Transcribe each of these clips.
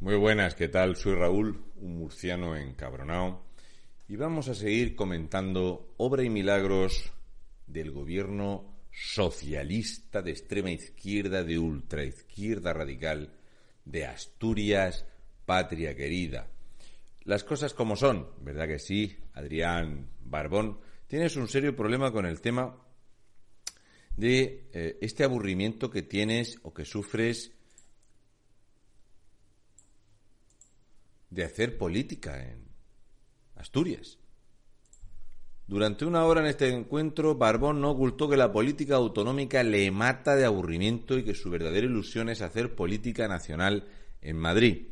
Muy buenas, ¿qué tal? Soy Raúl, un murciano encabronado, y vamos a seguir comentando obra y milagros del gobierno socialista de extrema izquierda, de ultraizquierda radical, de Asturias, patria querida. Las cosas como son, ¿verdad que sí? Adrián Barbón, tienes un serio problema con el tema de eh, este aburrimiento que tienes o que sufres de hacer política en Asturias. Durante una hora en este encuentro, Barbón no ocultó que la política autonómica le mata de aburrimiento y que su verdadera ilusión es hacer política nacional en Madrid.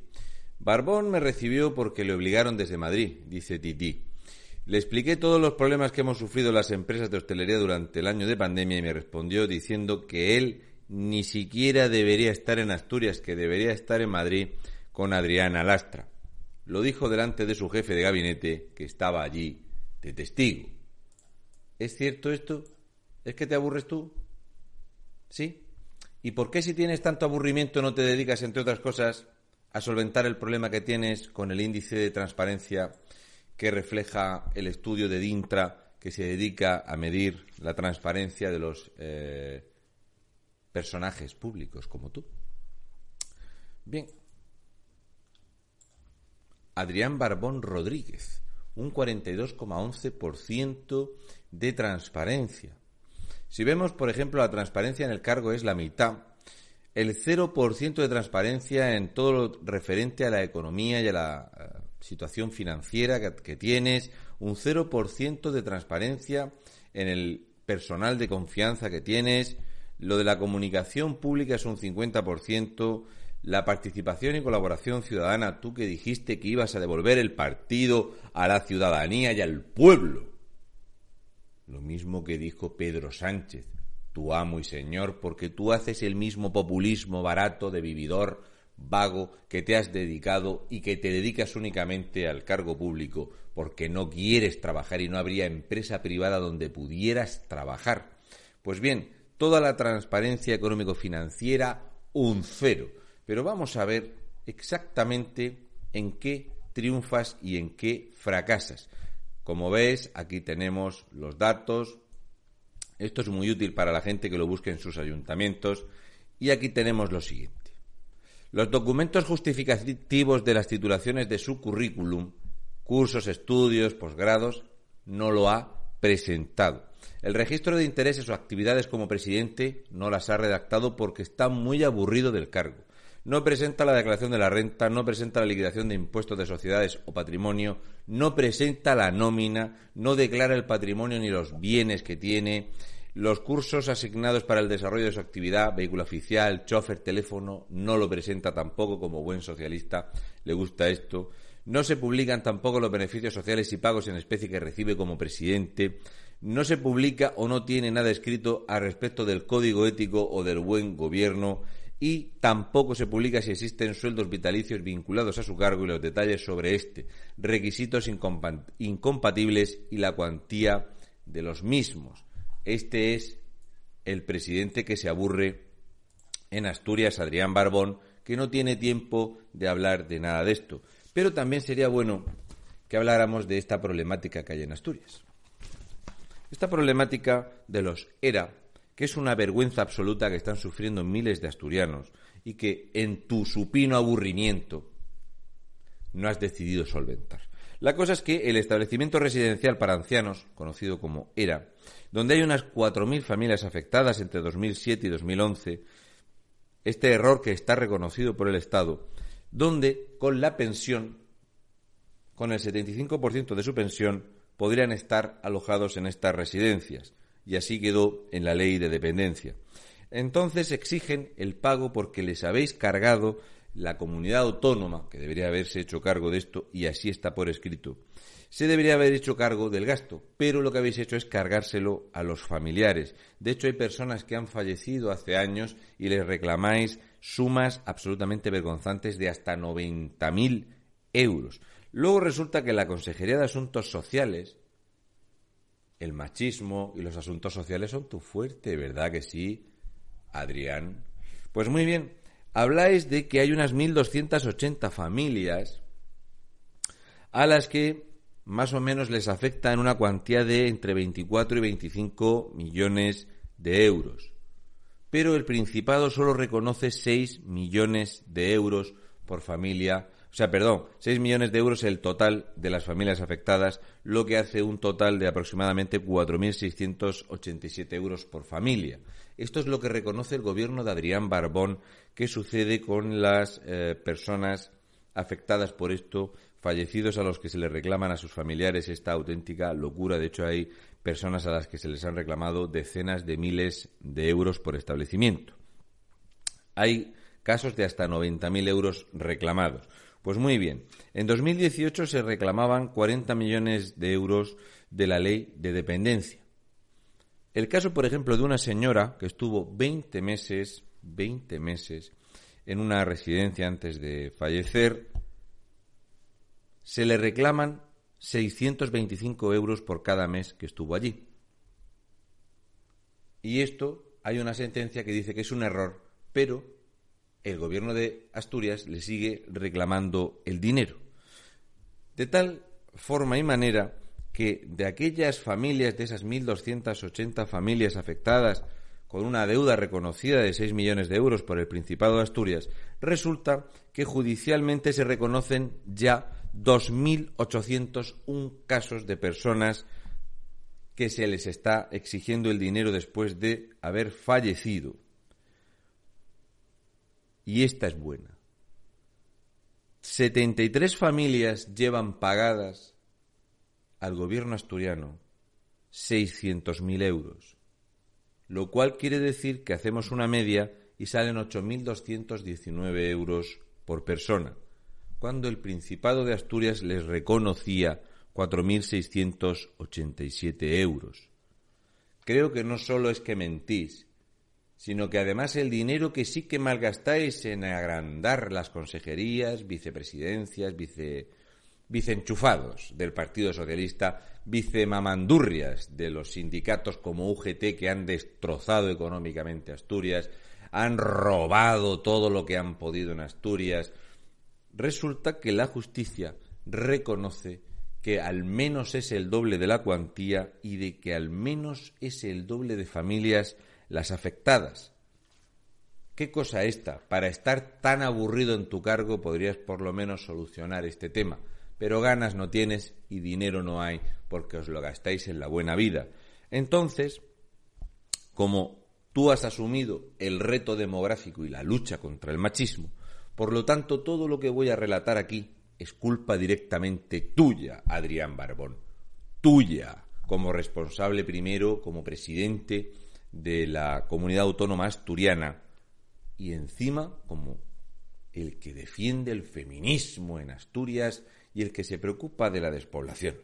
Barbón me recibió porque le obligaron desde Madrid, dice Titi. Le expliqué todos los problemas que hemos sufrido las empresas de hostelería durante el año de pandemia y me respondió diciendo que él ni siquiera debería estar en Asturias, que debería estar en Madrid con Adriana Lastra. Lo dijo delante de su jefe de gabinete, que estaba allí de testigo. ¿Es cierto esto? ¿Es que te aburres tú? ¿Sí? ¿Y por qué si tienes tanto aburrimiento no te dedicas, entre otras cosas, a solventar el problema que tienes con el índice de transparencia que refleja el estudio de DINTRA que se dedica a medir la transparencia de los eh, personajes públicos como tú? Bien, Adrián Barbón Rodríguez, un 42,11% de transparencia. Si vemos, por ejemplo, la transparencia en el cargo es la mitad, el 0% de transparencia en todo lo referente a la economía y a la eh, situación financiera que, que tienes, un 0% de transparencia en el personal de confianza que tienes, lo de la comunicación pública es un 50%, la participación y colaboración ciudadana, tú que dijiste que ibas a devolver el partido a la ciudadanía y al pueblo. Lo mismo que dijo Pedro Sánchez, tu amo y señor, porque tú haces el mismo populismo barato de vividor, vago, que te has dedicado y que te dedicas únicamente al cargo público, porque no quieres trabajar y no habría empresa privada donde pudieras trabajar. Pues bien, toda la transparencia económico-financiera, un cero pero vamos a ver exactamente en qué triunfas y en qué fracasas. Como ves, aquí tenemos los datos. Esto es muy útil para la gente que lo busque en sus ayuntamientos. Y aquí tenemos lo siguiente. Los documentos justificativos de las titulaciones de su currículum, cursos, estudios, posgrados, no lo ha presentado. El registro de intereses o actividades como presidente no las ha redactado porque está muy aburrido del cargo no presenta la declaración de la renta, no presenta la liquidación de impuestos de sociedades o patrimonio, no presenta la nómina, no declara el patrimonio ni los bienes que tiene, los cursos asignados para el desarrollo de su actividad, vehículo oficial, chofer, teléfono, no lo presenta tampoco como buen socialista, le gusta esto. No se publican tampoco los beneficios sociales y pagos en especie que recibe como presidente. No se publica o no tiene nada escrito al respecto del código ético o del buen gobierno y tampoco se publica si existen sueldos vitalicios vinculados a su cargo y los detalles sobre este, requisitos incompatibles y la cuantía de los mismos. Este es el presidente que se aburre en Asturias, Adrián Barbón, que no tiene tiempo de hablar de nada de esto. Pero también sería bueno que habláramos de esta problemática que hay en Asturias. Esta problemática de los ERA que es una vergüenza absoluta que están sufriendo miles de asturianos y que en tu supino aburrimiento no has decidido solventar. La cosa es que el establecimiento residencial para ancianos, conocido como ERA, donde hay unas 4.000 familias afectadas entre 2007 y 2011, este error que está reconocido por el Estado, donde con la pensión, con el 75% de su pensión, podrían estar alojados en estas residencias y así quedó en la ley de dependencia. Entonces exigen el pago porque les habéis cargado la comunidad autónoma, que debería haberse hecho cargo de esto, y así está por escrito, se debería haber hecho cargo del gasto, pero lo que habéis hecho es cargárselo a los familiares. De hecho, hay personas que han fallecido hace años y les reclamáis sumas absolutamente vergonzantes de hasta 90.000 euros. Luego resulta que la Consejería de Asuntos Sociales el machismo y los asuntos sociales son tu fuerte, ¿verdad que sí, Adrián? Pues muy bien, habláis de que hay unas 1.280 familias a las que más o menos les afecta en una cuantía de entre 24 y 25 millones de euros. Pero el Principado solo reconoce 6 millones de euros por familia. O sea, perdón, 6 millones de euros el total de las familias afectadas, lo que hace un total de aproximadamente 4.687 euros por familia. Esto es lo que reconoce el gobierno de Adrián Barbón que sucede con las eh, personas afectadas por esto fallecidos a los que se les reclaman a sus familiares esta auténtica locura. De hecho, hay personas a las que se les han reclamado decenas de miles de euros por establecimiento. Hay casos de hasta 90.000 euros reclamados. Pues muy bien, en 2018 se reclamaban 40 millones de euros de la ley de dependencia. El caso, por ejemplo, de una señora que estuvo 20 meses, 20 meses en una residencia antes de fallecer, se le reclaman 625 euros por cada mes que estuvo allí. Y esto hay una sentencia que dice que es un error, pero el gobierno de Asturias le sigue reclamando el dinero. De tal forma y manera que de aquellas familias, de esas 1.280 familias afectadas con una deuda reconocida de 6 millones de euros por el Principado de Asturias, resulta que judicialmente se reconocen ya 2.801 casos de personas que se les está exigiendo el dinero después de haber fallecido. Y esta es buena. 73 familias llevan pagadas al gobierno asturiano 600.000 euros, lo cual quiere decir que hacemos una media y salen 8.219 euros por persona cuando el Principado de Asturias les reconocía 4.687 euros. Creo que no solo es que mentís, sino que además el dinero que sí que malgastáis en agrandar las consejerías, vicepresidencias, vice, viceenchufados del Partido Socialista, vicemamandurrias de los sindicatos como UGT que han destrozado económicamente Asturias, han robado todo lo que han podido en Asturias, resulta que la justicia reconoce que al menos es el doble de la cuantía y de que al menos es el doble de familias las afectadas. ¿Qué cosa esta? Para estar tan aburrido en tu cargo podrías por lo menos solucionar este tema, pero ganas no tienes y dinero no hay porque os lo gastáis en la buena vida. Entonces, como tú has asumido el reto demográfico y la lucha contra el machismo, por lo tanto, todo lo que voy a relatar aquí es culpa directamente tuya, Adrián Barbón. Tuya, como responsable primero, como presidente de la comunidad autónoma asturiana y encima como el que defiende el feminismo en Asturias y el que se preocupa de la despoblación.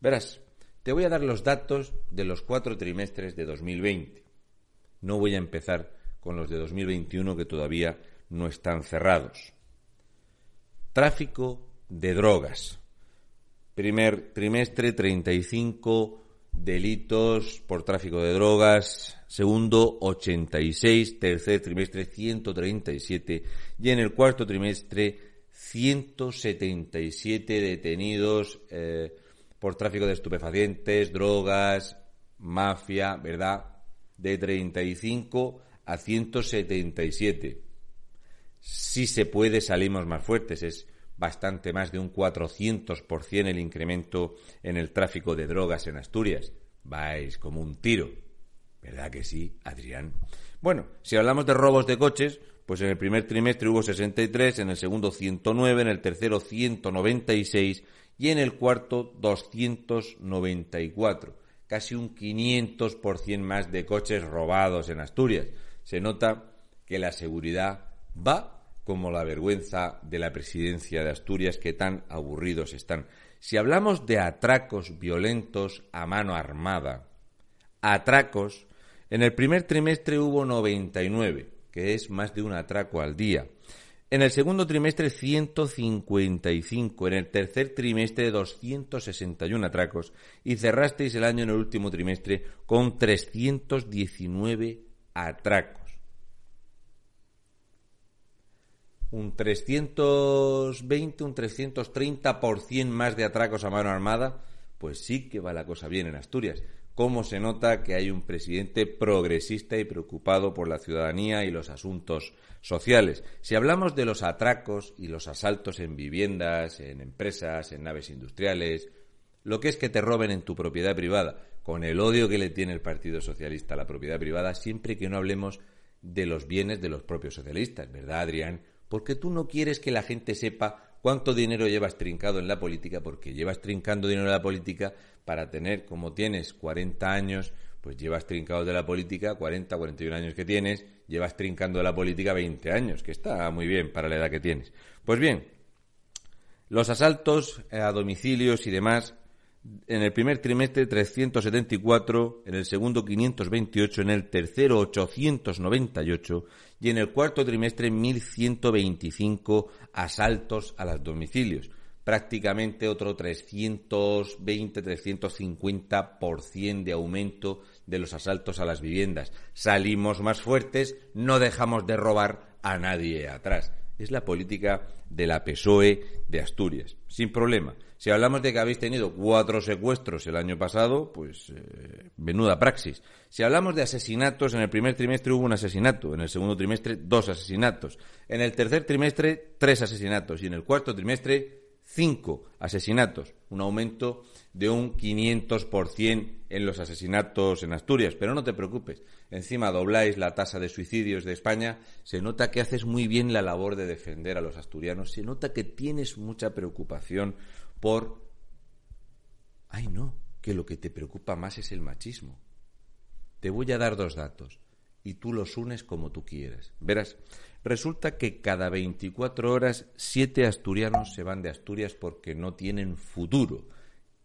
Verás, te voy a dar los datos de los cuatro trimestres de 2020. No voy a empezar con los de 2021 que todavía no están cerrados. Tráfico de drogas. Primer trimestre, 35 delitos por tráfico de drogas. Segundo, 86. Tercer trimestre, 137. Y en el cuarto trimestre, 177 detenidos eh, por tráfico de estupefacientes, drogas, mafia, ¿verdad? De 35 a 177 si se puede salimos más fuertes. Es bastante más de un 400% el incremento en el tráfico de drogas en Asturias. Vais como un tiro. ¿Verdad que sí, Adrián? Bueno, si hablamos de robos de coches, pues en el primer trimestre hubo 63, en el segundo 109, en el tercero 196 y en el cuarto 294. Casi un 500% más de coches robados en Asturias. Se nota que la seguridad va como la vergüenza de la presidencia de Asturias que tan aburridos están. Si hablamos de atracos violentos a mano armada, atracos, en el primer trimestre hubo 99, que es más de un atraco al día. En el segundo trimestre 155, en el tercer trimestre 261 atracos y cerrasteis el año en el último trimestre con 319 atracos. Un 320, un 330% más de atracos a mano armada, pues sí que va la cosa bien en Asturias. ¿Cómo se nota que hay un presidente progresista y preocupado por la ciudadanía y los asuntos sociales? Si hablamos de los atracos y los asaltos en viviendas, en empresas, en naves industriales, lo que es que te roben en tu propiedad privada, con el odio que le tiene el Partido Socialista a la propiedad privada, siempre que no hablemos de los bienes de los propios socialistas, ¿verdad, Adrián? Porque tú no quieres que la gente sepa cuánto dinero llevas trincado en la política, porque llevas trincando dinero en la política para tener, como tienes 40 años, pues llevas trincado de la política 40, 41 años que tienes, llevas trincando de la política 20 años, que está muy bien para la edad que tienes. Pues bien, los asaltos a domicilios y demás en el primer trimestre 374, en el segundo 528, en el tercero 898 y en el cuarto trimestre 1125 asaltos a los domicilios. Prácticamente otro 320-350% de aumento de los asaltos a las viviendas. Salimos más fuertes, no dejamos de robar a nadie atrás. Es la política de la PSOE de Asturias, sin problema. Si hablamos de que habéis tenido cuatro secuestros el año pasado, pues eh, menuda praxis. Si hablamos de asesinatos, en el primer trimestre hubo un asesinato, en el segundo trimestre dos asesinatos, en el tercer trimestre tres asesinatos. Y en el cuarto trimestre cinco asesinatos, un aumento de un 500% en los asesinatos en Asturias. Pero no te preocupes, encima dobláis la tasa de suicidios de España, se nota que haces muy bien la labor de defender a los asturianos, se nota que tienes mucha preocupación por... Ay, no, que lo que te preocupa más es el machismo. Te voy a dar dos datos y tú los unes como tú quieras. Verás, resulta que cada 24 horas siete asturianos se van de Asturias porque no tienen futuro.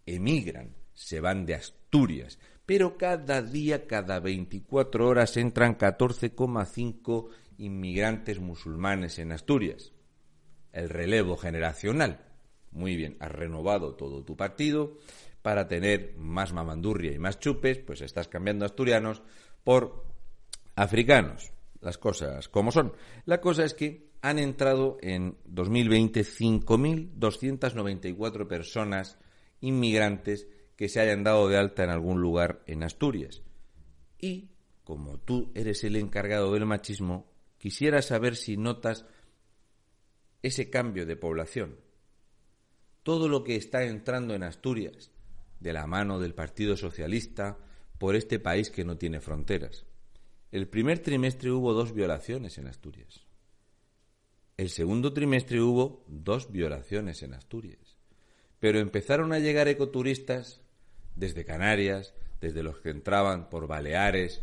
Emigran, se van de Asturias. Pero cada día, cada 24 horas entran 14,5 inmigrantes musulmanes en Asturias. El relevo generacional. Muy bien, has renovado todo tu partido para tener más mamandurria y más chupes, pues estás cambiando asturianos por africanos. Las cosas como son. La cosa es que han entrado en 2020 5.294 personas inmigrantes que se hayan dado de alta en algún lugar en Asturias. Y, como tú eres el encargado del machismo, quisiera saber si notas ese cambio de población, todo lo que está entrando en Asturias, de la mano del Partido Socialista, por este país que no tiene fronteras. El primer trimestre hubo dos violaciones en Asturias. El segundo trimestre hubo dos violaciones en Asturias. Pero empezaron a llegar ecoturistas desde Canarias, desde los que entraban por Baleares,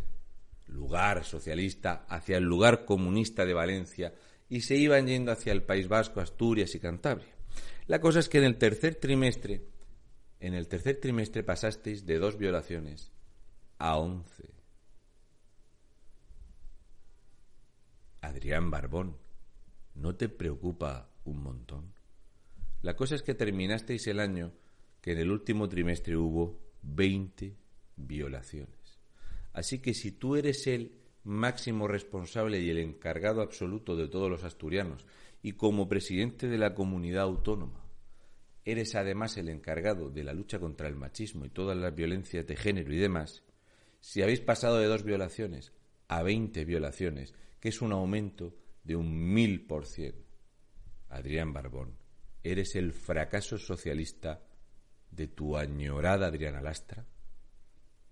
lugar socialista, hacia el lugar comunista de Valencia, y se iban yendo hacia el País Vasco, Asturias y Cantabria. La cosa es que en el tercer trimestre, en el tercer trimestre pasasteis de dos violaciones a once. Adrián Barbón, ¿no te preocupa un montón? La cosa es que terminasteis el año que en el último trimestre hubo 20 violaciones. Así que si tú eres el máximo responsable y el encargado absoluto de todos los asturianos y como presidente de la comunidad autónoma eres además el encargado de la lucha contra el machismo y todas las violencias de género y demás, si habéis pasado de dos violaciones a veinte violaciones, que es un aumento de un mil por cien, Adrián Barbón, eres el fracaso socialista de tu añorada Adriana Lastra,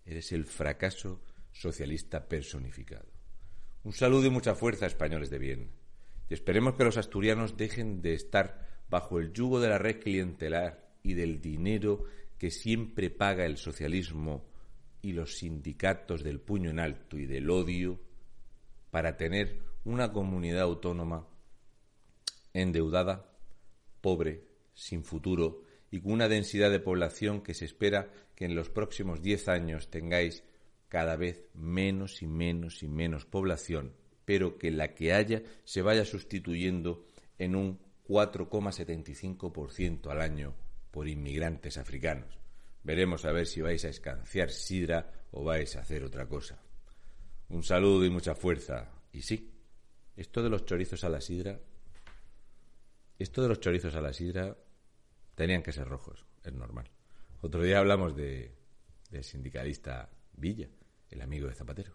eres el fracaso socialista personificado. Un saludo y mucha fuerza, españoles de bien. Y esperemos que los asturianos dejen de estar bajo el yugo de la red clientelar y del dinero que siempre paga el socialismo y los sindicatos del puño en alto y del odio para tener una comunidad autónoma endeudada, pobre, sin futuro y con una densidad de población que se espera que en los próximos diez años tengáis cada vez menos y menos y menos población pero que la que haya se vaya sustituyendo en un 4,75% al año por inmigrantes africanos. Veremos a ver si vais a escanciar sidra o vais a hacer otra cosa. Un saludo y mucha fuerza. Y sí, esto de los chorizos a la sidra esto de los chorizos a la sidra tenían que ser rojos, es normal. Otro día hablamos de, del sindicalista Villa, el amigo de Zapatero.